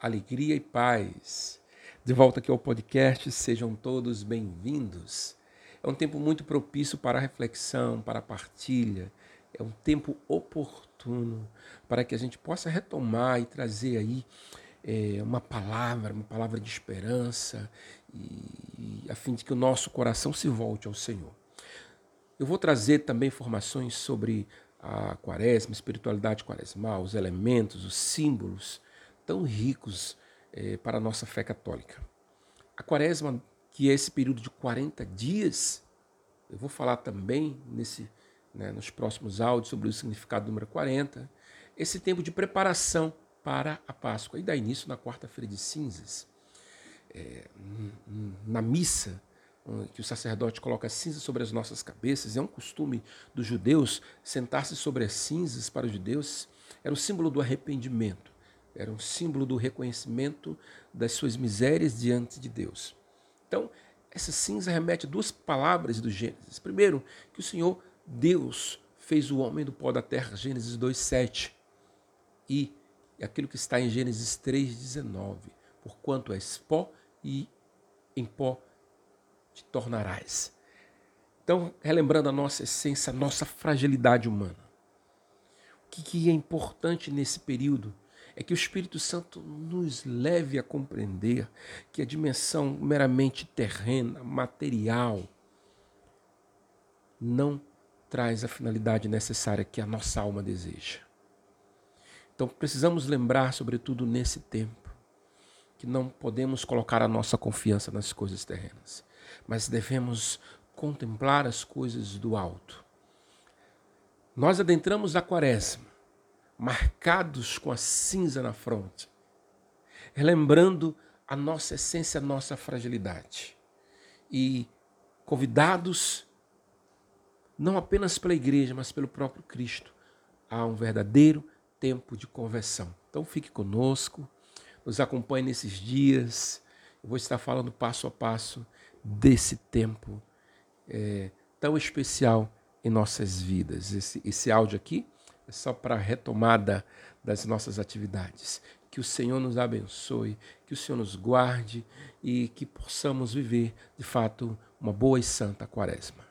alegria e paz. De volta aqui ao podcast, sejam todos bem-vindos. É um tempo muito propício para a reflexão, para a partilha. É um tempo oportuno para que a gente possa retomar e trazer aí é, uma palavra, uma palavra de esperança, e, a fim de que o nosso coração se volte ao Senhor. Eu vou trazer também informações sobre a quaresma, espiritualidade quaresmal, os elementos, os símbolos tão ricos é, para a nossa fé católica. A quaresma, que é esse período de 40 dias, eu vou falar também nesse, né, nos próximos áudios sobre o significado do número 40, esse tempo de preparação para a Páscoa. E dá início na quarta-feira de cinzas. É, na missa, que o sacerdote coloca cinzas sobre as nossas cabeças, é um costume dos judeus sentar-se sobre as cinzas para os judeus, era o símbolo do arrependimento. Era um símbolo do reconhecimento das suas misérias diante de Deus. Então, essa cinza remete a duas palavras do Gênesis. Primeiro, que o Senhor Deus fez o homem do pó da terra, Gênesis 2:7. E aquilo que está em Gênesis 3:19, porquanto és pó e em pó te tornarás. Então, relembrando a nossa essência, a nossa fragilidade humana. O que é importante nesse período é que o Espírito Santo nos leve a compreender que a dimensão meramente terrena, material, não traz a finalidade necessária que a nossa alma deseja. Então precisamos lembrar, sobretudo nesse tempo, que não podemos colocar a nossa confiança nas coisas terrenas, mas devemos contemplar as coisas do alto. Nós adentramos a quaresma marcados com a cinza na fronte, relembrando a nossa essência, a nossa fragilidade. E convidados, não apenas pela igreja, mas pelo próprio Cristo, a um verdadeiro tempo de conversão. Então fique conosco, nos acompanhe nesses dias. Eu vou estar falando passo a passo desse tempo é, tão especial em nossas vidas. Esse, esse áudio aqui só para a retomada das nossas atividades. Que o Senhor nos abençoe, que o Senhor nos guarde e que possamos viver, de fato, uma boa e santa quaresma.